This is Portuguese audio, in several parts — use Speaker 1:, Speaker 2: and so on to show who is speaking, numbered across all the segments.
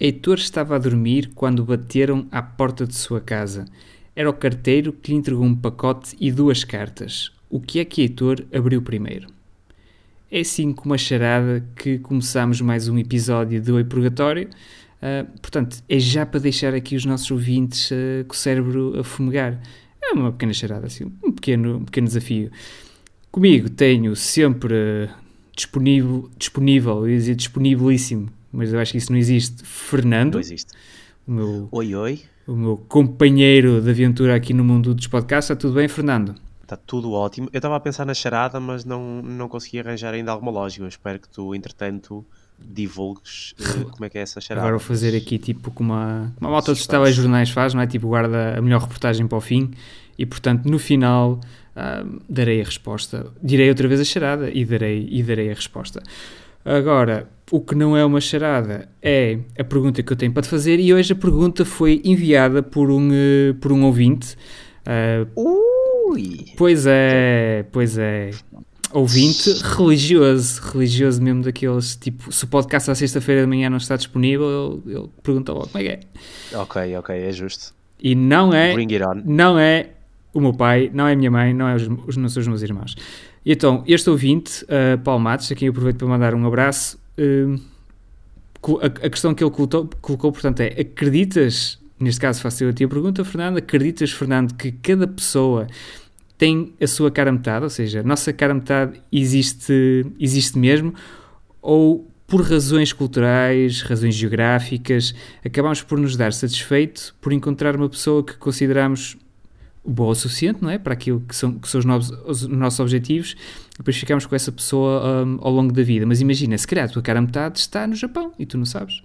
Speaker 1: Heitor estava a dormir quando bateram à porta de sua casa. Era o carteiro que lhe entregou um pacote e duas cartas. O que é que Heitor abriu primeiro? É assim com uma charada que começamos mais um episódio do Oi Purgatório. Uh, portanto, é já para deixar aqui os nossos ouvintes uh, com o cérebro a fumegar. É uma pequena charada, assim, um pequeno, um pequeno desafio. Comigo tenho sempre uh, disponível, disponível, eu ia dizer disponibilíssimo, mas eu acho que isso não existe. Fernando.
Speaker 2: Não existe.
Speaker 1: O meu,
Speaker 2: oi, oi.
Speaker 1: O meu companheiro de aventura aqui no mundo dos podcasts. Está tudo bem, Fernando?
Speaker 2: Está tudo ótimo. Eu estava a pensar na charada, mas não, não consegui arranjar ainda alguma lógica. Eu espero que tu, entretanto, divulgues uh, como é que é essa charada.
Speaker 1: Agora vou fazer aqui tipo como uma, uma malta dos telejornais faz, não é? Tipo, guarda a melhor reportagem para o fim e, portanto, no final uh, darei a resposta. Direi outra vez a charada e darei, e darei a resposta. Agora, o que não é uma charada é a pergunta que eu tenho para te fazer e hoje a pergunta foi enviada por um, uh, por um ouvinte.
Speaker 2: Uh, Ui!
Speaker 1: Pois é, pois é. Ouvinte religioso, religioso mesmo daqueles, tipo, se o podcast à sexta-feira de manhã não está disponível, ele, ele pergunta logo como é que
Speaker 2: é. Ok, ok, é justo.
Speaker 1: E não é, não é o meu pai, não é a minha mãe, não é os, os, não são os meus irmãos. Então, este ouvinte, uh, Paulo Matos, a quem eu aproveito para mandar um abraço, uh, a, a, questão que ele colocou, colocou, portanto, é: acreditas, neste caso faço eu a tua pergunta, Fernando, acreditas, Fernando, que cada pessoa tem a sua cara metade, ou seja, a nossa cara metade existe, existe mesmo, ou por razões culturais, razões geográficas, acabamos por nos dar satisfeito por encontrar uma pessoa que consideramos boa o suficiente, não é? Para aquilo que são, que são os, novos, os nossos objetivos, depois ficamos com essa pessoa um, ao longo da vida. Mas imagina, se calhar a tua cara metade está no Japão e tu não sabes.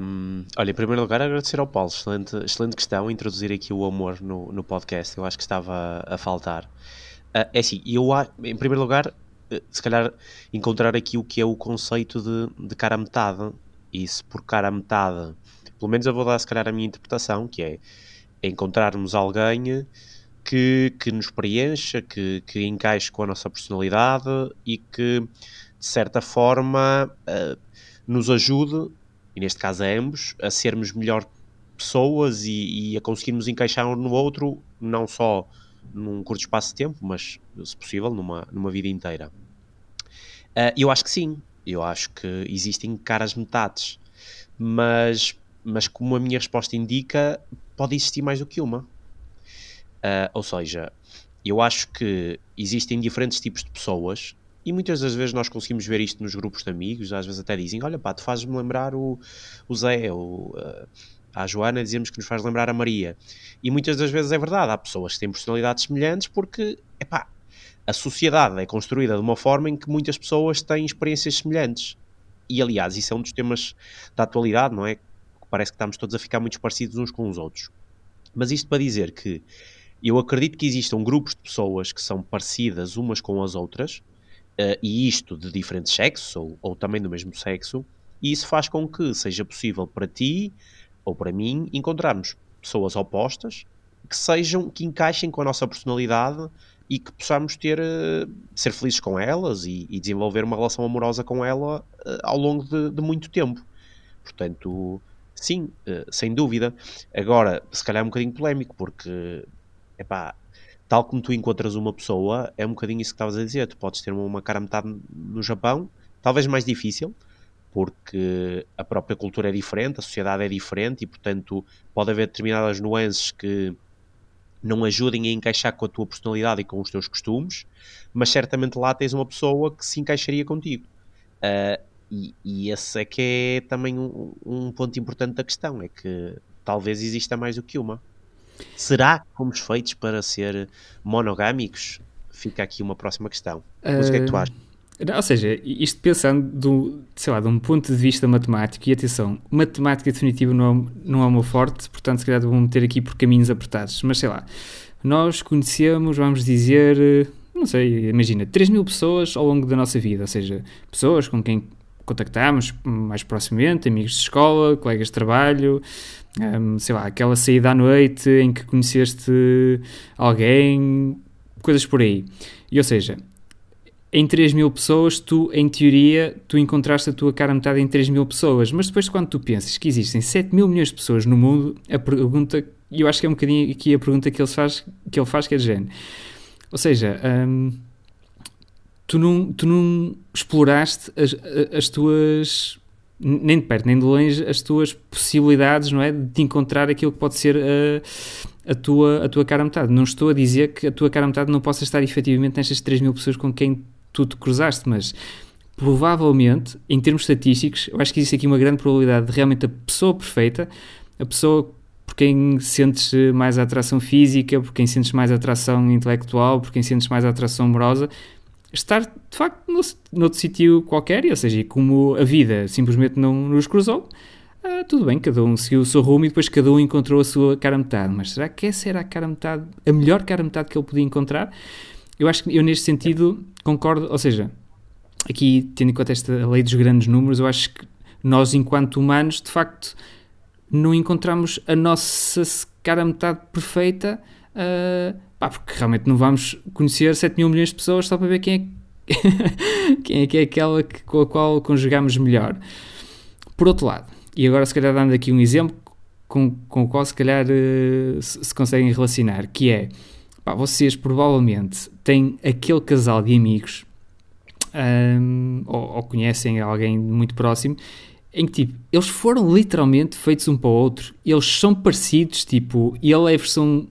Speaker 2: Um, olha, em primeiro lugar, agradecer ao Paulo. Excelente, excelente questão, introduzir aqui o amor no, no podcast. Eu acho que estava a, faltar. Uh, é assim, eu, em primeiro lugar, eh, se calhar encontrar aqui o que é o conceito de, de cara metade. E se por cara metade, pelo menos eu vou dar se calhar a minha interpretação, que é encontrarmos alguém que, que nos preencha, que, que encaixe com a nossa personalidade e que, de certa forma, uh, nos ajude, e neste caso a ambos, a sermos melhor pessoas e, e, a conseguirmos encaixar um no outro, não só num curto espaço de tempo, mas, se possível, numa, numa vida inteira. Uh, eu acho que sim, eu acho que existem caras metades, mas, mas como a minha resposta indica, pode existir mais do que uma. Uh, ou seja, eu acho que existem diferentes tipos de pessoas e muitas das vezes nós conseguimos ver isto nos grupos de amigos, às vezes até dizem, olha pá, tu fazes-me lembrar o, o Zé, ou uh, a Joana dizemos que nos faz lembrar a Maria. E muitas das vezes é verdade, há pessoas que têm personalidades semelhantes porque, epá, a sociedade é construída de uma forma em que muitas pessoas têm experiências semelhantes. E aliás, isso é um dos temas da atualidade, não é? Parece que estamos todos a ficar muito parecidos uns com os outros. Mas isto para dizer que eu acredito que existam grupos de pessoas que são parecidas umas com as outras, uh, e isto de diferentes sexos, ou, ou também do mesmo sexo, e isso faz com que seja possível para ti ou para mim encontrarmos pessoas opostas que sejam, que encaixem com a nossa personalidade e que possamos ter, uh, ser felizes com elas e, e, desenvolver uma relação amorosa com ela uh, ao longo de, de, muito tempo. Portanto, Sim, uh, sem dúvida. Agora, se calhar é um bocadinho polémico, porque, epá, tal como tu encontras uma pessoa, é um bocadinho isso que estavas a dizer. Tu podes ter uma cara metade no Japão, talvez mais difícil, porque a própria cultura é diferente, a sociedade é diferente e, portanto, pode haver determinadas nuances que não ajudem a encaixar com a tua personalidade e com os teus costumes, mas certamente lá tens uma pessoa que se encaixaria contigo. Uh, e, e, esse é que é também um, um, ponto importante da questão: é que talvez exista mais do que uma. Será que fomos feitos para ser monogâmicos? Fica aqui uma próxima questão. Mas o que é que tu uh, achas?
Speaker 1: Ou seja, isto pensando do, sei lá, de um ponto de vista matemático, e atenção, matemática definitiva não, é, não é o meu forte, portanto, se calhar vou meter aqui por caminhos apertados, mas sei lá, nós conhecemos, vamos dizer, não sei, imagina, 3 mil pessoas ao longo da nossa vida, ou seja, pessoas com quem contactámos mais proximamente, amigos de escola, colegas de trabalho, um, sei lá, aquela saída à noite em que conheceste alguém, coisas por aí. E ou seja, em 3 mil pessoas, tu, em teoria, tu encontraste a tua cara metade em 3 mil pessoas, mas depois quando tu pensas que existem 7 mil milhões de pessoas no mundo, a pergunta, e eu acho que é um bocadinho aqui a pergunta que ele faz, que ele faz que é de género. Ou seja, hum, tu, não, tu não exploraste as, as tuas nem de perto nem de longe as tuas possibilidades não é? De encontrar aquilo que pode ser a, a tua a tua cara metade. Não estou a dizer que a tua cara metade não possa estar efetivamente nestas 3 mil pessoas com quem tu te cruzaste mas provavelmente em termos estatísticos eu acho que existe aqui uma grande probabilidade de realmente a pessoa perfeita a pessoa por quem sentes mais atração física por quem sentes mais atração intelectual por quem sentes mais atração amorosa estar de facto no, noutro sítio qualquer, ou seja, como a vida simplesmente não nos cruzou, ah, tudo bem, cada um seguiu o seu rumo e depois cada um encontrou a sua cara metade. Mas será que essa era a cara metade, a melhor cara metade que ele podia encontrar? Eu acho que eu neste sentido concordo, ou seja, aqui tendo em conta esta lei dos grandes números, eu acho que nós enquanto humanos de facto não encontramos a nossa cara metade perfeita. Uh, Pá, porque realmente não vamos conhecer 7 mil milhões de pessoas só para ver quem é, quem é que é aquela que, com a qual conjugamos melhor. Por outro lado, e agora se calhar dando aqui um exemplo com, com o qual se calhar uh, se, se, conseguem relacionar, que é, pá, vocês provavelmente têm aquele casal de amigos um, ou, ou, conhecem alguém muito próximo em que tipo, eles foram literalmente feitos um para o outro, eles são parecidos, tipo, ele é a versão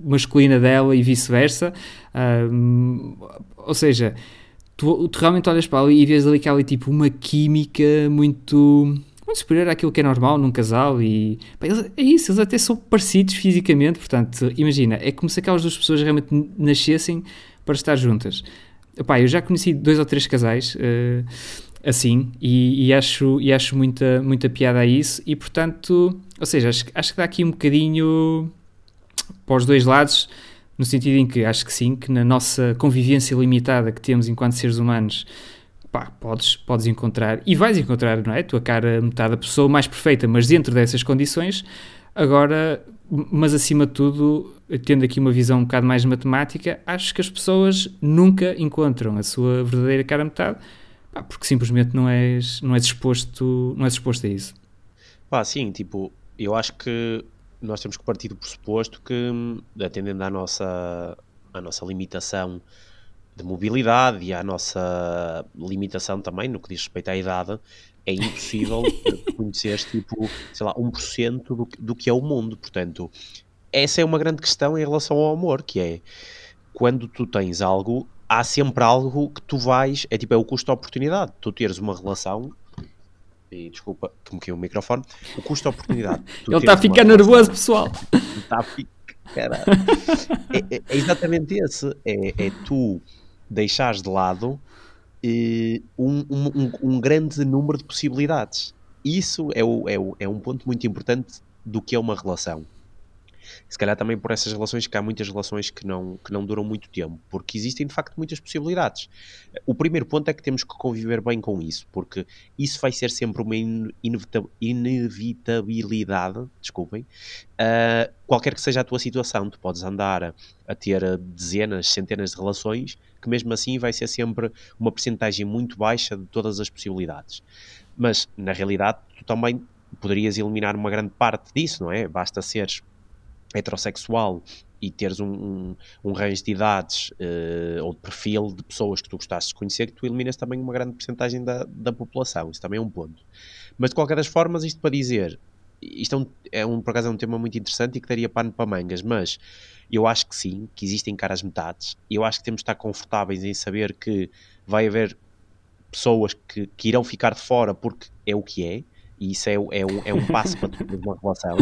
Speaker 1: masculina dela e vice-versa. Uh, ou seja, tu, tu, realmente olhas para ali e vês ali que há ali tipo uma química muito, muito superior àquilo que é normal num casal. E pá, eles, é isso, eles até são parecidos fisicamente. Portanto, imagina, é como se aquelas duas pessoas realmente nascessem para estar juntas. Epá, eu já conheci dois ou três casais. Uh, assim e, e, acho, e acho muita, muita piada a isso e portanto, ou seja, acho, acho que dá aqui um bocadinho para os dois lados, no sentido em que acho que sim, que na nossa convivência limitada que temos enquanto seres humanos, pá, podes, podes encontrar, e vais encontrar, não é? A tua cara metade, a pessoa mais perfeita, mas dentro dessas condições. Agora, mas acima de tudo, tendo aqui uma visão um bocado mais matemática, acho que as pessoas nunca encontram a sua verdadeira cara metade, pá, porque simplesmente não és, não és exposto, não és exposto a isso.
Speaker 2: Pá, sim, tipo, eu acho que nós temos que partir do pressuposto que, atendendo à nossa, à nossa limitação de mobilidade e à nossa limitação também no que diz respeito à idade, é impossível conhecer tipo, sei lá, 1% do, do que é o mundo. Portanto, essa é uma grande questão em relação ao amor, que é quando tu tens algo, há sempre algo que tu vais, é tipo, é o custo-oportunidade. Tu teres uma relação e desculpa que me o microfone, o custo de oportunidade.
Speaker 1: Ele está a ficar nervoso, pessoal.
Speaker 2: Está a ficar. É, é, é, exatamente esse. É, é tu deixares de lado eh, um, um, um, grande número de possibilidades. Isso é, o, é, o, é um ponto muito importante do que é uma relação se calhar também por essas relações que há muitas relações que não, que não duram muito tempo, porque existem de facto muitas possibilidades. O primeiro ponto é que temos que conviver bem com isso, porque isso vai ser sempre uma inevitabilidade, desculpem, uh, qualquer que seja a tua situação, tu podes andar a, ter dezenas, centenas de relações, que mesmo assim vai ser sempre uma percentagem muito baixa de todas as possibilidades. Mas, na realidade, tu também poderias eliminar uma grande parte disso, não é? Basta seres heterossexual e teres um, um, um range de idades uh, ou de perfil de pessoas que tu gostasses de conhecer, que tu eliminas também uma grande porcentagem da, da população. Isso também é um ponto. Mas de qualquer das formas, isto para dizer, isto é um, é um, por acaso é um tema muito interessante e que daria pano para mangas, mas eu acho que sim, que existem caras metades, e eu acho que temos de estar confortáveis em saber que vai haver pessoas que, que irão ficar de fora porque é o que é, e isso é, é, um, é um passo para uma relação.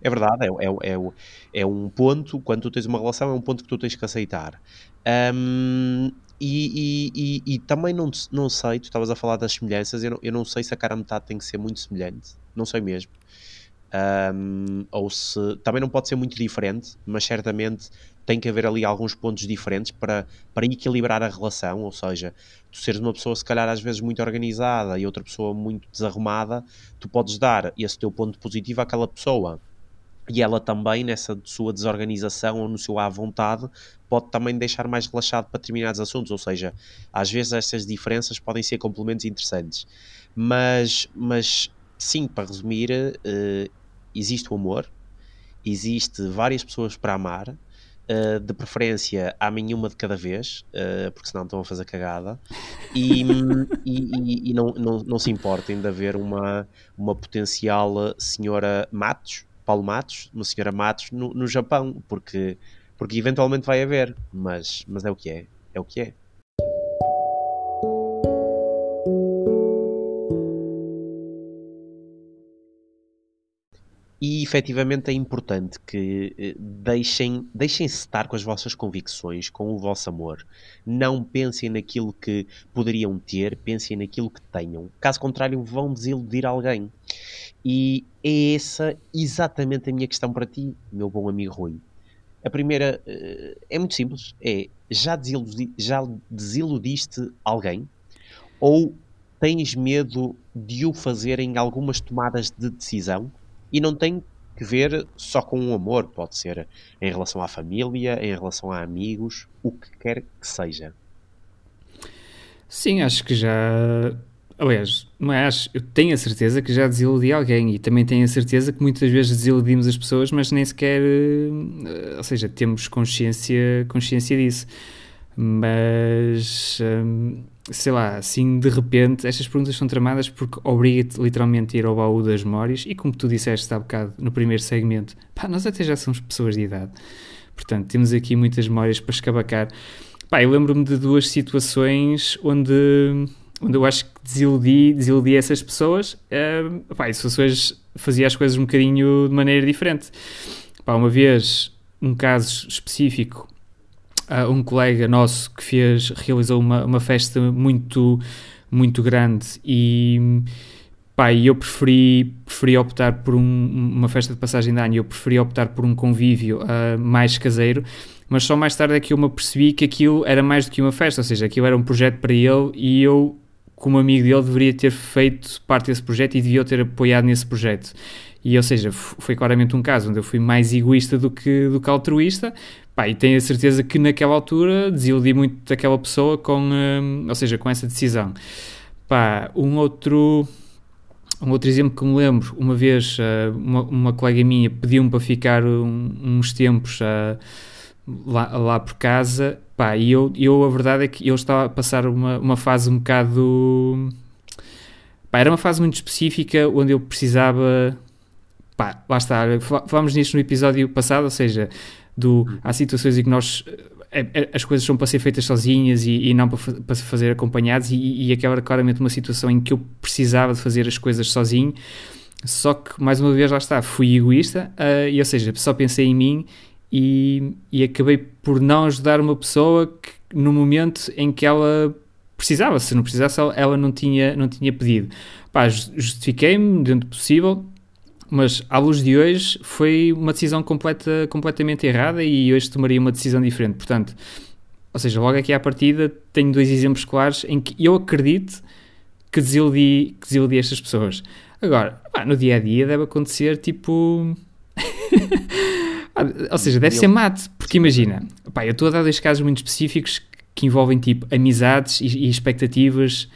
Speaker 2: É verdade, é, é, é, é, um ponto, quando tu tens uma relação, é um ponto que tu tens que aceitar. Um, e, e, e, e, também não, não sei, tu estavas a falar das semelhanças, eu não, eu não sei se a cara metade tem que ser muito semelhante, não sei mesmo. Um, ou se também não pode ser muito diferente, mas certamente tem que haver ali alguns pontos diferentes para, para equilibrar a relação. Ou seja, tu seres uma pessoa, se calhar, às vezes muito organizada e outra pessoa muito desarrumada, tu podes dar esse teu ponto positivo àquela pessoa e ela também, nessa sua desorganização ou no seu à vontade, pode também deixar mais relaxado para determinados assuntos, ou seja, às vezes essas diferenças podem ser complementos interessantes. Mas, mas sim, para resumir, uh, existe o amor, existe várias pessoas para amar, Uh, de preferência à uma de cada vez, uh, porque senão estão a fazer cagada, e, e, e, e não, não, não, se importem de haver uma, uma potencial senhora Matos, Paulo Matos, uma senhora Matos no, no Japão, porque, porque eventualmente vai haver, mas, mas é o que é, é o que é. E efetivamente é importante que eh, deixem, deixem-se estar com as vossas convicções, com o vosso amor. Não pensem naquilo que poderiam ter, pensem naquilo que tenham. Caso contrário, vão desiludir alguém. E é essa exatamente a minha questão para ti, meu bom amigo Rui. A primeira eh, é muito simples: é já, desiludi, já desiludiste alguém? Ou tens medo de o fazer em algumas tomadas de decisão? E não tem que ver só com o amor, pode ser em relação à família, em relação a amigos, o que quer que seja.
Speaker 1: Sim, acho que já. Aliás, não é acho, eu tenho a certeza que já desiludi alguém e também tenho a certeza que muitas vezes desiludimos as pessoas, mas nem sequer. Eh, ou seja, temos consciência, consciência disso. Mas. Hum, sei lá, assim de repente, estas perguntas são tramadas porque obriga-te literalmente a ir ao baú das memórias e como tu disseste há bocado no primeiro segmento, pá, nós até já somos pessoas de idade, portanto temos aqui muitas memórias para escabacar. Pá, eu lembro-me de duas situações onde, onde eu acho que desiludi, desiludi essas pessoas uh, pá, e situações fazia as coisas um bocadinho de maneira diferente. Pá, uma vez, um caso específico uh, um colega nosso que fez, realizou uma, uma festa muito, muito grande e pá, eu preferi, preferi optar por um, uma festa de passagem de ano, eu preferi optar por um convívio uh, mais caseiro, mas só mais tarde é que eu me apercebi que aquilo era mais do que uma festa, ou seja, aquilo era um projeto para ele e eu, como amigo dele, deveria ter feito parte desse projeto e devia ter apoiado nesse projeto. E, ou seja, foi claramente um caso onde eu fui mais egoísta do que, do que altruísta, Pá, e tenho a certeza que naquela altura desiludi muito daquela pessoa com, hum, ou seja, com essa decisão. Pá, um outro, um outro exemplo que me lembro, uma vez uh, uma, uma, colega minha pediu-me para ficar um, uns tempos uh, lá, lá por casa, pá, e eu, eu a verdade é que eu estava a passar uma, uma fase um bocado... Pá, era uma fase muito específica onde eu precisava... Pá, lá está, falámos nisto no episódio passado, ou seja, do há situações em que nós é, é, as coisas são para ser feitas sozinhas e, e não para, para fazer acompanhados e, e aquela era claramente uma situação em que eu precisava de fazer as coisas sozinho. Só que mais uma vez lá está, fui egoísta uh, e ou seja, só pensei em mim e, e acabei por não ajudar uma pessoa que, no momento em que ela precisava, se não precisasse ela não tinha, não tinha pedido. Pá, justifiquei-me dentro do possível mas à luz de hoje foi uma decisão completa, completamente errada e hoje tomaria uma decisão diferente. Portanto, ou seja, logo aqui à partida tenho dois exemplos claros em que eu acredito que desiludi, que desiludi estas pessoas. Agora, pá, no dia a dia deve acontecer tipo. ou seja, deve ser mate, porque imagina, pá, eu estou a dar dois casos muito específicos que envolvem tipo amizades e, e expectativas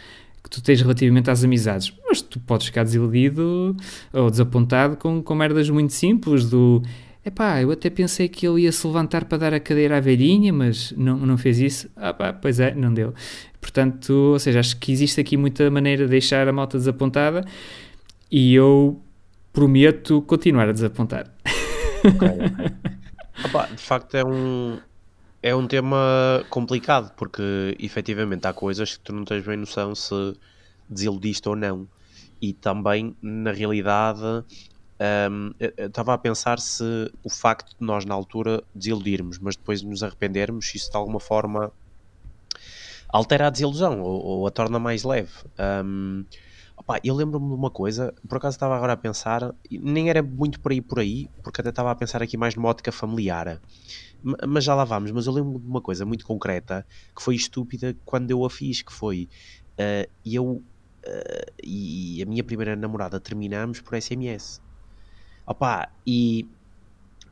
Speaker 1: que tu tens relativamente às amizades. Mas tu podes ficar desiludido ou desapontado com, com merdas muito simples do epá, eu até pensei que ele ia se levantar para dar a cadeira à velhinha, mas não, não fez isso. Ah pá, pois é, não deu. Portanto, ou seja, acho que existe aqui muita maneira de deixar a malta desapontada e eu prometo continuar a desapontar.
Speaker 2: Okay. Opa, de facto é um, é um tema complicado, porque efetivamente há coisas que tu não tens bem noção se desiludiste ou não. E também, na realidade, um, estava a pensar se o facto de nós na altura desiludirmos, mas depois nos arrependermos, isso de alguma forma altera a desilusão ou, ou a torna mais leve. Um, opa, eu lembro-me de uma coisa, por acaso estava agora a pensar, nem era muito por aí por aí, porque até estava a pensar aqui mais numa ótica familiar mas já lá vamos. Mas eu lembro de uma coisa muito concreta que foi estúpida quando eu a fiz, que foi uh, eu uh, e a minha primeira namorada terminamos por SMS. Opa, e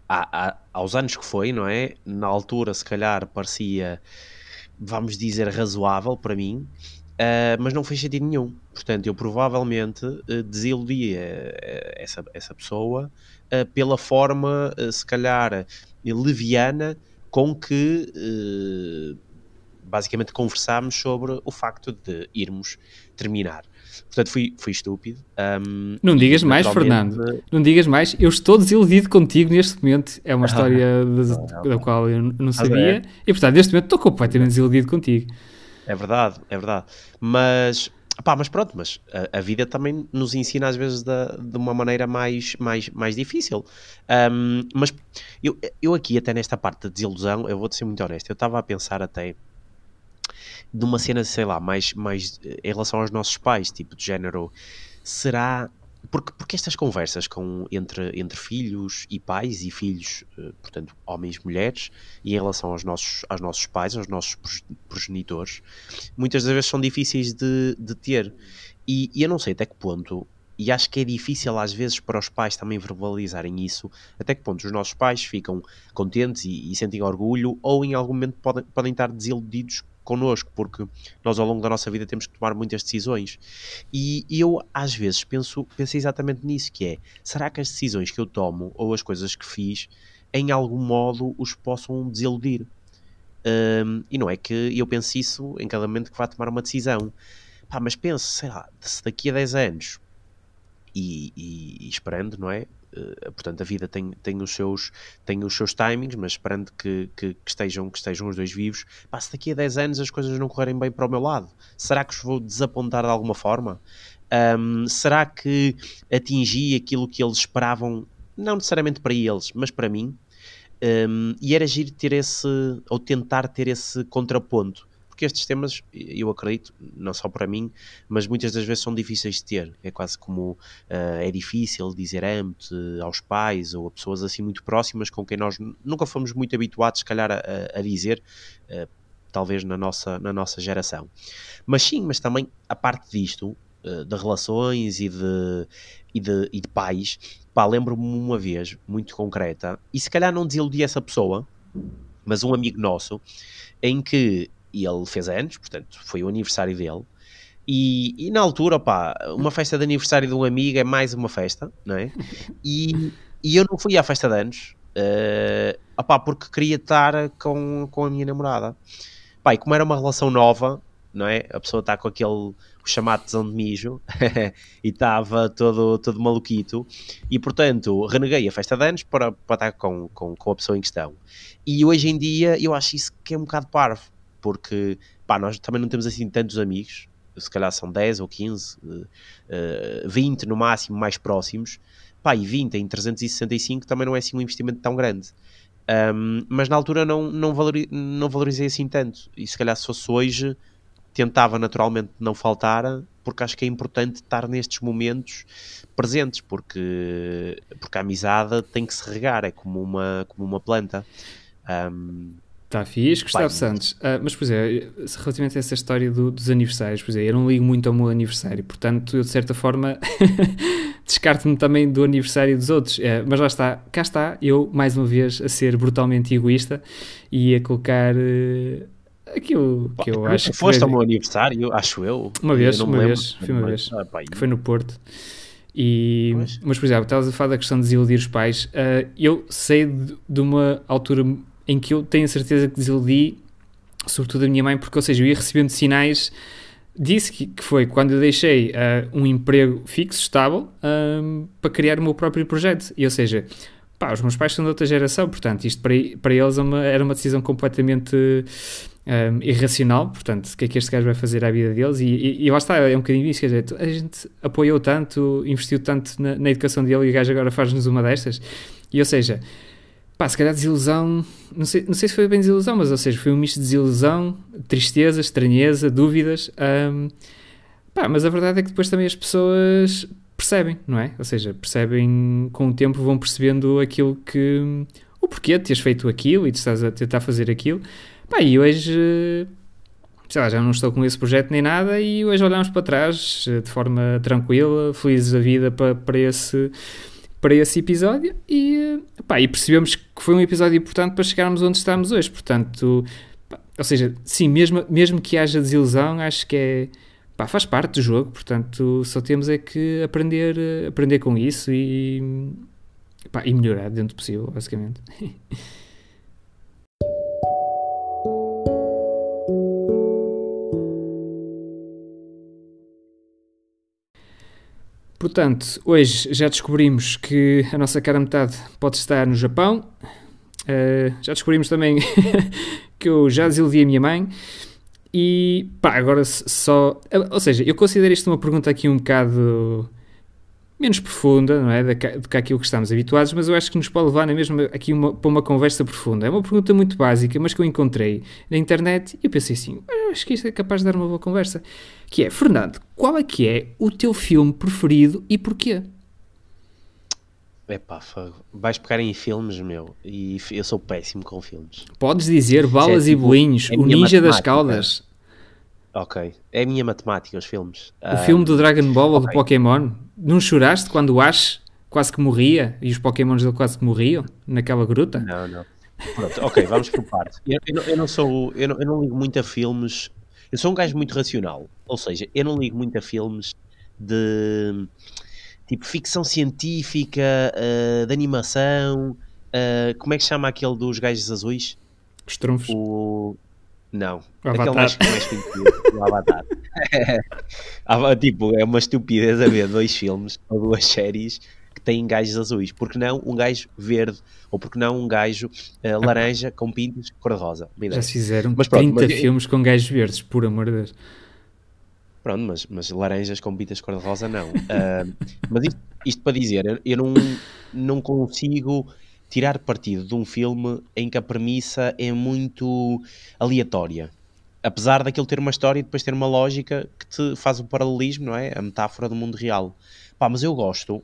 Speaker 2: há, há, aos anos que foi, não é? Na altura, se calhar, parecia, vamos dizer, razoável para mim, uh, mas não fez sentido nenhum. Portanto, eu provavelmente uh, essa, essa pessoa pela forma, se calhar, leviana com que basicamente conversámos sobre o facto de irmos terminar. Portanto, fui, fui estúpido. Um,
Speaker 1: não digas mais, Fernando. Não digas mais. Eu estou desiludido contigo neste momento. É uma história da, da qual eu não sabia. E, portanto, neste momento estou completamente desiludido contigo.
Speaker 2: É verdade, é verdade. Mas, pá, mas pronto, mas a, a vida também nos ensina às vezes de, de uma maneira mais, mais, mais difícil. Um, mas eu, eu aqui, até nesta parte da desilusão, eu vou-te ser muito honesto, eu estava a pensar até de uma cena, sei lá, mais, mais eh, em relação aos nossos pais, tipo de género, será porque, porque estas conversas com, entre, entre filhos e pais e filhos, eh, portanto, homens e mulheres, e em relação aos nossos, aos nossos pais, aos nossos progenitores, muitas das vezes são difíceis de, de ter. E, e eu não sei até que ponto, e acho que é difícil às vezes para os pais também verbalizarem isso, até que ponto os nossos pais ficam contentes e, e sentem orgulho, ou em algum momento podem, podem estar desiludidos connosco, porque nós ao longo da nossa vida temos que tomar muitas decisões. E eu às vezes penso, penso exatamente nisso, que é, será que as decisões que eu tomo ou as coisas que fiz em algum modo os possam desiludir? Um, e não é que eu pense isso em cada momento que vá tomar uma decisão. Pá, mas penso, sei lá, se daqui a 10 anos e, e, e esperando, não é? Uh, portanto, a vida tem, tem, os seus, tem os seus timings, mas esperando que, que, que estejam, que estejam os dois vivos, se daqui a 10 anos as coisas não correrem bem para o meu lado, será que os vou desapontar de alguma forma? Um, será que atingi aquilo que eles esperavam, não necessariamente para eles, mas para mim? Um, e era agir ter esse, ou tentar ter esse contraponto porque estes temas, eu acredito, não só para mim, mas muitas das vezes são difíceis de ter. É quase como uh, é difícil dizer amo-te aos pais ou a pessoas assim muito próximas com quem nós nunca fomos muito habituados, se calhar, a, a dizer. Uh, talvez na nossa, na nossa geração. Mas sim, mas também a parte disto, uh, de relações e de, e de, e de pais, pá, lembro-me uma vez, muito concreta, e se calhar não desiludi essa pessoa, mas um amigo nosso, em que e ele fez anos, portanto foi o aniversário dele. E, e, na altura, opá, uma festa de aniversário de um amigo é mais uma festa, não é? E, e eu não fui à festa de anos, uh, opá, porque queria estar com, com a minha namorada. Pá, e como era uma relação nova, não é? A pessoa está com aquele chamado tesão de mijo e estava todo, todo maluquito e portanto reneguei a festa de anos para, para estar com, com, com a pessoa em questão. E hoje em dia eu acho isso que é um bocado parvo porque pá, nós também não temos assim tantos amigos, se calhar são 10 ou 15, uh, 20 no máximo mais próximos, pá, e 20 em 365 também não é assim um investimento tão grande. Um, mas na altura não, não, valori não valorizei assim tanto, e se calhar se fosse hoje tentava naturalmente não faltar, porque acho que é importante estar nestes momentos presentes, porque, porque a amizade tem que se regar, é como uma, como uma planta. Um,
Speaker 1: Está fixe, Gustavo Pai, Santos. Uh, mas, pois é, relativamente a essa história do, dos aniversários, pois é, eu não ligo muito ao meu aniversário, portanto, eu de certa forma descarto-me também do aniversário dos outros. É, mas lá está, cá está, eu mais uma vez a ser brutalmente egoísta e a colocar. Uh, aquilo que eu acho que.
Speaker 2: Foste ao meu aniversário, acho eu.
Speaker 1: Uma vez, uma vez, foi uma vez. Ah, que foi no Porto. E, mas, por exemplo, estavas a falar da questão de desiludir os pais. Uh, eu sei de, de uma altura em que eu tenho a certeza que desiludi, sobretudo a minha mãe, porque, ou seja, eu ia recebendo sinais disse que, que foi quando eu deixei uh, um emprego fixo, estável, um, para criar o meu próprio projeto. E, ou seja, pá, os meus pais são de outra geração, portanto, isto para, para eles é uma, era uma decisão completamente um, irracional. Portanto, o que é que este gajo vai fazer à vida deles? E, e, e lá está, é um bocadinho isso. Quer dizer, a gente apoiou tanto, investiu tanto na, na educação dele e o gajo agora faz-nos uma destas. E, ou seja, pá, se calhar desilusão, não sei, não sei se foi bem desilusão, mas ou seja, foi um misto de desilusão, tristeza, estranheza, dúvidas. Um, pá, mas a verdade é que depois também as pessoas percebem, não é? Ou seja, percebem com o tempo, vão percebendo aquilo que. o porquê de teres feito aquilo e de estás a tentar fazer aquilo. Pá, e hoje. Sei lá, já não estou com esse projeto nem nada e hoje olhamos para trás de forma tranquila, felizes a vida para, para esse para esse episódio e, pá, e percebemos que foi um episódio importante para chegarmos onde estamos hoje. Portanto, pá, ou seja, sim, mesmo, mesmo que haja desilusão, acho que é, pá, faz parte do jogo. Portanto, só temos é que aprender, aprender com isso e, pá, e melhorar dentro do possível, basicamente. Portanto, hoje já descobrimos que a nossa cara metade pode estar no Japão. Uh, já descobrimos também que eu já desiludi a minha mãe. E pá, agora só. Ou seja, eu considero isto uma pergunta aqui um bocado menos profunda, não é? Do que aquilo que estamos habituados, mas eu acho que nos pode levar na mesma aqui uma, para uma conversa profunda. É uma pergunta muito básica, mas que eu encontrei na internet e eu pensei assim, acho que isto é capaz de dar uma boa conversa. Que é, Fernando, qual é que é o teu filme preferido e porquê?
Speaker 2: Epá, vais pegar em filmes, meu, e eu sou péssimo com filmes.
Speaker 1: Podes dizer balas é, tipo, e bolinhos, é o Ninja das Caldas.
Speaker 2: Ok, é a minha matemática, os filmes.
Speaker 1: O um, filme do Dragon Ball okay. ou do Pokémon? Não choraste quando o Ash quase que morria e os Pokémons dele quase que morriam naquela gruta?
Speaker 2: Não, não. Pronto, ok, vamos por partes. Eu, eu, eu, não sou, eu não, eu não ligo muito a filmes. Eu sou um gajo muito racional, ou seja, eu não ligo muito a filmes de tipo ficção científica, uh, de animação. Uh, como é que chama aquele dos gajos azuis?
Speaker 1: Os trunfos.
Speaker 2: O... Não, aquele mais, mais conhecido, o Avatar. tipo, é uma estupidez haver dois filmes ou duas séries que têm gajos azuis. Porque não um gajo verde? Ou porque não um gajo uh, laranja com pintos cor-de-rosa?
Speaker 1: Já se fizeram mas, pronto, 30 mas, filmes com gajos verdes, por amor de Deus.
Speaker 2: Pronto, mas, mas laranjas com pintas cor-de-rosa não. Uh, mas isto, isto, para dizer, eu, eu não, não consigo tirar partido de um filme em que a premissa é muito aleatória apesar daquilo ter uma história e depois ter uma lógica que te faz o paralelismo, não é? A metáfora do mundo real. Pá, mas eu gosto,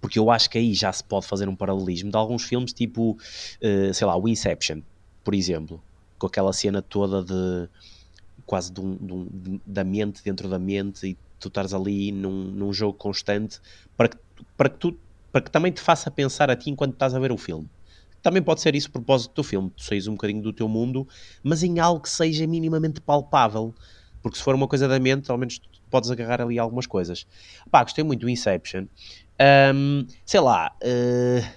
Speaker 2: porque eu acho que aí já se pode fazer um paralelismo de alguns filmes tipo, uh, sei lá, o Inception, por exemplo, com aquela cena toda de quase de um, de um, da mente dentro da mente e tu estás ali num, num jogo constante para que, para, que tu, para que também te faça pensar a ti enquanto estás a ver o filme. Também pode ser isso o propósito do filme, tu saís um bocadinho do teu mundo, mas em algo que seja minimamente palpável. Porque se for uma coisa da mente, ao menos podes agarrar ali algumas coisas. Pá, gostei muito do Inception. Um, sei lá, uh,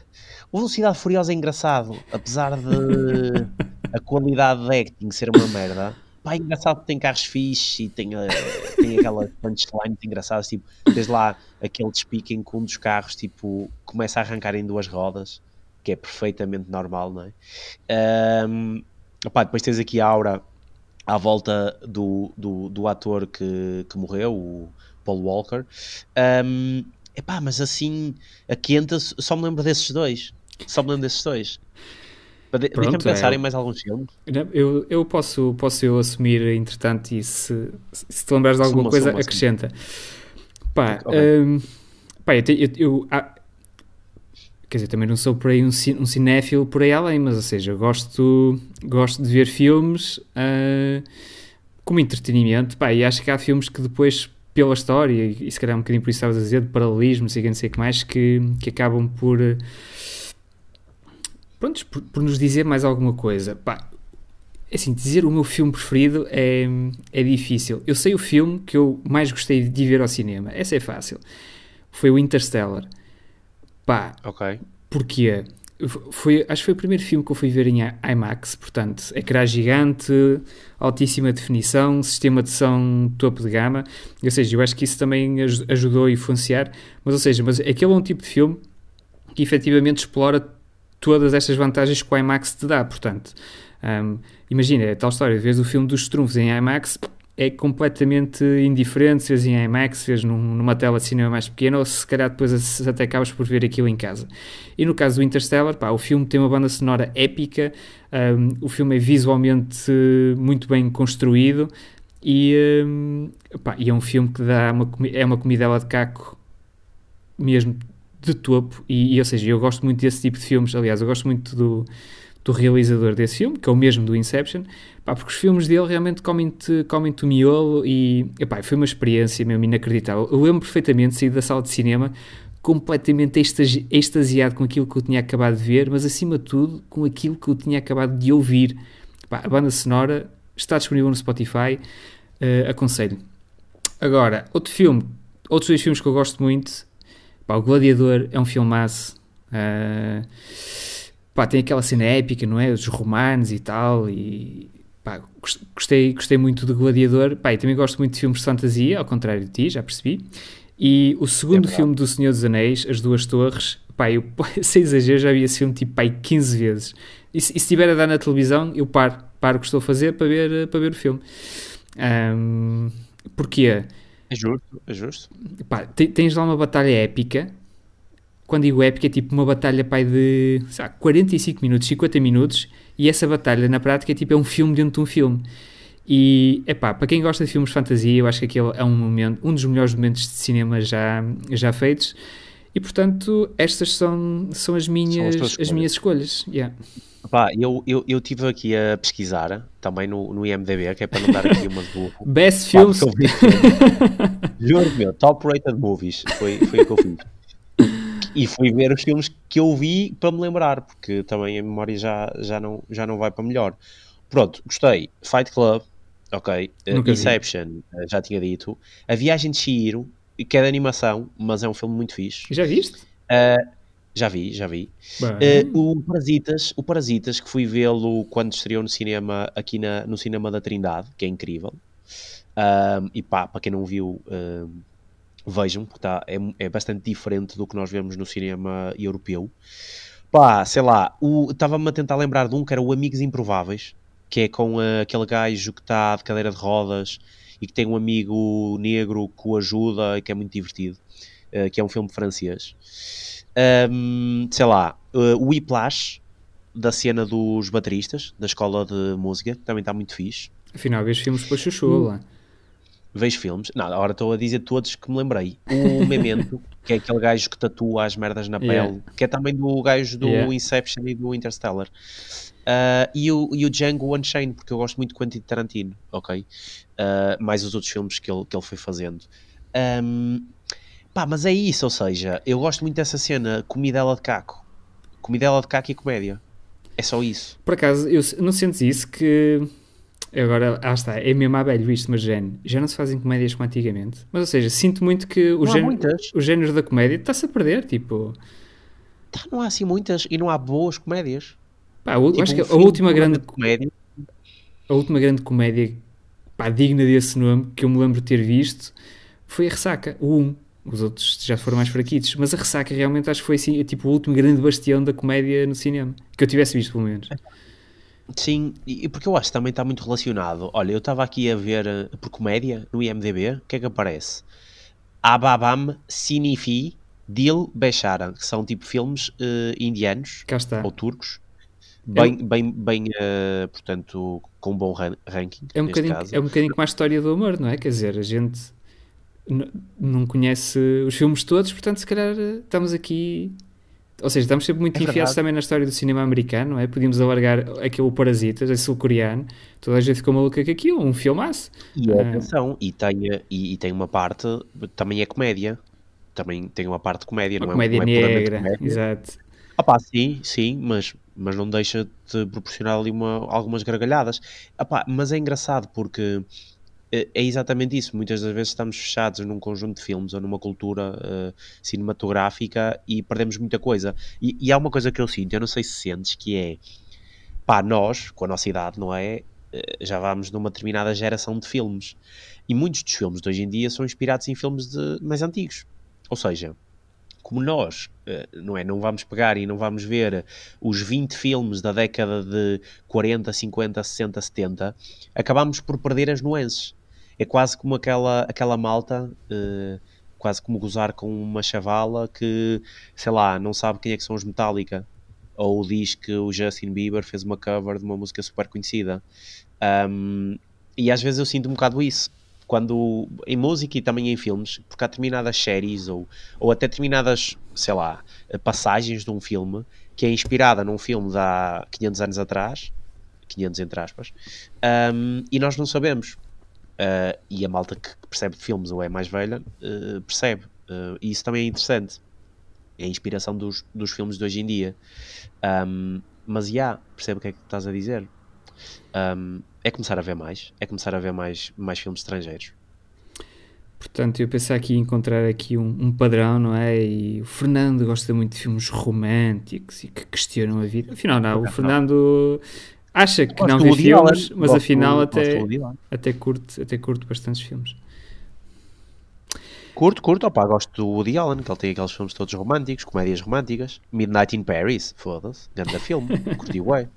Speaker 2: o Velocidade Furiosa é engraçado, apesar de a qualidade de acting ser uma merda. Pá, é engraçado que tem carros fixes e tem, uh, tem aquelas punchlines engraçadas, tipo, desde lá aquele despique em que um dos carros, tipo, começa a arrancar em duas rodas que é perfeitamente normal, não é? Um, depois tens aqui a aura à volta do, do, do ator que, que morreu, o Paul Walker. Um, epá, mas assim, a quenta só me lembro desses dois. Só me lembro desses dois. Deixa-me pensar é. em mais alguns filmes.
Speaker 1: Eu, eu posso, posso eu assumir, entretanto, e se, se te lembrares de alguma suma, coisa, suma, acrescenta. Suma. Pá, okay. um, pá eu, eu, eu, quer dizer, também não sou por aí um, um cinéfilo por aí além, mas ou seja, gosto, gosto de ver filmes uh, como entretenimento, pá, e acho que há filmes que depois, pela história, e, e se calhar um bocadinho por isso estavas a dizer, de paralelismo, sei, não sei o que mais, que, que acabam por, pronto, por, por, nos dizer mais alguma coisa. Pá, é assim, dizer o meu filme preferido é, é difícil. Eu sei o filme que eu mais gostei de ver ao cinema, essa é fácil. Foi o Interstellar. Pá,
Speaker 2: ok.
Speaker 1: Porquê? Foi, acho que foi o primeiro filme que eu fui ver em IMAX, portanto, ecrã gigante, altíssima definição, sistema de som topo de gama, ou seja, eu acho que isso também ajudou a influenciar, mas ou seja, mas aquele é um tipo de filme que efetivamente explora todas estas vantagens que o IMAX te dá, portanto, um, imagina, é tal história, vês o filme dos trunfos em IMAX, é completamente indiferente se em IMAX, se num, numa tela de cinema mais pequena ou se calhar depois até acabas por ver aquilo em casa. E no caso do Interstellar, pá, o filme tem uma banda sonora épica, um, o filme é visualmente muito bem construído e, um, pá, e é um filme que dá uma, é uma comidela de caco mesmo de topo e, e, ou seja, eu gosto muito desse tipo de filmes, aliás, eu gosto muito do, do realizador desse filme, que é o mesmo do Inception, Pá, porque os filmes dele realmente comem-te comem o miolo e epá, foi uma experiência mesmo inacreditável. Eu lembro perfeitamente de sair da sala de cinema completamente extasiado com aquilo que eu tinha acabado de ver, mas acima de tudo com aquilo que eu tinha acabado de ouvir. Pá, a banda sonora está disponível no Spotify, uh, aconselho. Agora, outro filme, outros dois filmes que eu gosto muito, pá, O Gladiador é um filmaço. Uh, pá, tem aquela cena épica, não é? Os romanos e tal, e pá, gostei, gostei muito do Gladiador. Pá, e também gosto muito de filmes de fantasia, ao contrário de ti, já percebi. E o segundo é filme do Senhor dos Anéis, As Duas Torres, pá, eu, sem exagero, já vi esse filme tipo pá, 15 vezes. E, se estiver a dar na televisão, eu paro, paro o que estou a fazer para ver, para ver o filme. Um, porquê?
Speaker 2: É justo, é justo.
Speaker 1: Pá, tens lá uma batalha épica. Quando digo épica, é tipo uma batalha pai de sabe, 45 minutos, 50 minutos, e essa batalha na prática é tipo é um filme dentro de um filme. E, epá, para quem gosta de filmes de fantasia, eu acho que aquele é um momento, um dos melhores momentos de cinema já, já feitos. E, portanto, estas são, são as minhas, são as, as minhas escolhas. Yeah.
Speaker 2: Pá, eu, eu, eu estive aqui a pesquisar também no, no IMDB, que é para não dar aqui uma do
Speaker 1: Best Films.
Speaker 2: Juro, meu, top rated movies. Foi, foi o que eu fiz. E fui ver os filmes que eu vi para me lembrar, porque também a memória já, já, não, já não vai para melhor. Pronto, gostei. Fight Club, ok. Uh, Inception, uh, já tinha dito. A Viagem de Shihiro, que é de animação, mas é um filme muito fixe.
Speaker 1: Já viste?
Speaker 2: Uh, já vi, já vi. o Parasitas, o Parasitas, que fui vê-lo quando estreou no cinema, aqui na, no cinema da Trindade, que é incrível. e pá, para quem não viu, vejam, porque tá, é, é bastante diferente do que nós vemos no cinema europeu. Pá, sei lá, estava-me a tentar lembrar de um que era o Amigos Improváveis, que é com uh, aquele gajo que está de cadeira de rodas e que tem um amigo negro que o ajuda e que é muito divertido, uh, que é um filme francês. Um, sei lá, uh, o Whiplash, da cena dos bateristas, da escola de música, também está muito fixe.
Speaker 1: Afinal, vês filmes para chuchu lá.
Speaker 2: Vejo filmes. Não, agora estou a dizer todos que me lembrei. O Memento, que é aquele gajo que tatua as merdas na pele, yeah. que é também do gajo do yeah. Inception e do Interstellar. Uh, e, o, e o Django Unchained, porque eu gosto muito de Quentin Tarantino, ok? Uh, mais os outros filmes que ele, que ele foi fazendo. Um, pá, mas é isso, ou seja, eu gosto muito dessa cena, comidela de caco. Comidela de caco e comédia. É só isso.
Speaker 1: Por acaso, eu, não sentes isso que... Agora, ah está, é mesmo a velho isto, mas género, já não se fazem comédias como antigamente. Mas, ou seja, sinto muito que o, género, o género da comédia está-se a perder, tipo...
Speaker 2: Tá, não há assim muitas e não há boas comédias.
Speaker 1: Pá, eu tipo, acho que a última grande comédia. A última grande comédia pá, digna desse nome que eu me lembro de ter visto foi a Ressaca, o 1. Os outros já foram mais fraquitos, mas a Ressaca realmente acho que foi assim, tipo, o último grande bastião da comédia no cinema. Que eu tivesse visto, pelo menos.
Speaker 2: Sim, e porque eu acho que também está muito relacionado. Olha, eu estava aqui a ver eh, por comédia no IMDB, o que é que aparece? Ababam Sinifi Dil Bechara, que são tipo filmes uh, indianos ou turcos bem, é, bem, bem uh, portanto, com um bom ranking.
Speaker 1: É um, bocadinho, caso. é um bocadinho como a história do amor, não é? Quer dizer, a gente não conhece os filmes todos, portanto, se calhar eh, estamos aqui. Ou seja, estamos sempre muito é enfiados também na história do cinema americano, não é? Podíamos alargar aquele Parasitas, esse sul-coreano, toda a gente ficou maluca com aquilo, um filmaço.
Speaker 2: E é, atenção, e tem, e, e, tem uma parte, também é comédia, também tem uma parte de comédia,
Speaker 1: uma
Speaker 2: não
Speaker 1: comédia é, não é negra, comédia. exato.
Speaker 2: Ah pá, sim, sim, mas mas não deixa de proporcionar ali uma, algumas gargalhadas. Epá, mas é engraçado porque eh, é exatamente isso. Muitas das vezes estamos fechados num conjunto de filmes ou numa cultura uh, cinematográfica e perdemos muita coisa. E, e, há uma coisa que eu sinto, eu não sei se sentes, que é pá, nós, com a nossa idade, não é? Eh, já vamos numa determinada geração de filmes. E muitos dos filmes de hoje em dia são inspirados em filmes de, mais antigos. Ou seja, como nós, eh, não é? Não vamos pegar e não vamos ver os 20 filmes da década de 40, 50, 60, 70, acabamos por perder as nuances. É quase como aquela, aquela malta, uh, quase como gozar com uma chavala que, sei lá, não sabe quem é que são os Metallica. Ou diz que o Justin Bieber fez uma cover de uma música super conhecida. Um, e às vezes eu sinto um bocado isso quando em música e também em filmes, porque há determinadas séries ou, ou até determinadas, sei lá, passagens de um filme que é inspirada num filme de há 500 anos atrás, 500 entre aspas, um, e nós não sabemos. Uh, e a malta que percebe de filmes ou é mais velha uh, percebe. Uh, e isso também é interessante. é a inspiração dos, dos filmes de hoje em dia. Um, mas já, yeah, percebo o que é que estás a dizer. Um, é começar a ver mais, é começar a ver mais, mais filmes estrangeiros.
Speaker 1: Portanto, eu pensei aqui encontrar aqui um, um, padrão, não é? E o Fernando gosta muito de filmes românticos e que questionam a vida. Afinal, não, o Fernando acha que não vê filmes, mas gosto, afinal até, até, curte, até curte bastantes filmes.
Speaker 2: Curto, curto, opá, gosto do Woody Allen, que ele tem aqueles filmes todos românticos, comédias românticas. Midnight in Paris, foda-se, grande filme, curti ué.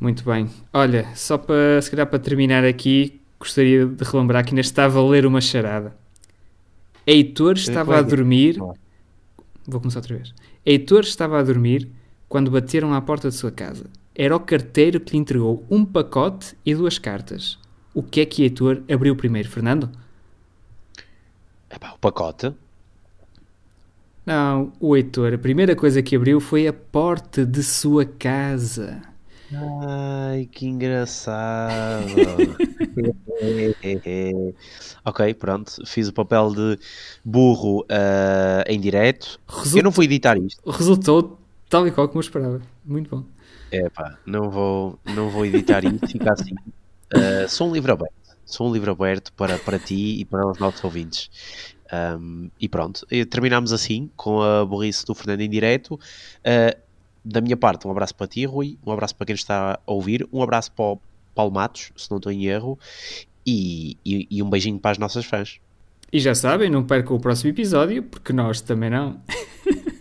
Speaker 1: Muito bem. Olha, só para, se calhar para terminar aqui, gostaria de relembrar que ainda estava a ler uma charada. Heitor estava a dormir. Vou começar outra vez. Heitor estava a dormir quando bateram à porta de sua casa. Era o carteiro que lhe entregou um pacote e duas cartas. O que é que Heitor abriu primeiro, Fernando?
Speaker 2: Epá, o pacote.
Speaker 1: Não, o Heitor, a primeira coisa que abriu foi a porta de sua casa.
Speaker 2: Ai, que engraçado. ok, pronto. Fiz o papel de burro uh, em direto. eu não vou editar isto.
Speaker 1: Resultou tal e qual como eu esperava. Muito bom.
Speaker 2: É pá, não vou, não vou editar isto, fica assim. Uh, sou um livro aberto. Sou um livro aberto para, para ti e para os nossos ouvintes. Um, e pronto, terminamos assim com a burrice do Fernando em direto. Uh, da minha parte, um abraço para ti, Rui, um abraço para quem está a ouvir, um abraço para o Paulo Matos, se não estou em erro, e, e, e um beijinho para as nossas fãs.
Speaker 1: E já sabem, não percam o próximo episódio, porque nós também não.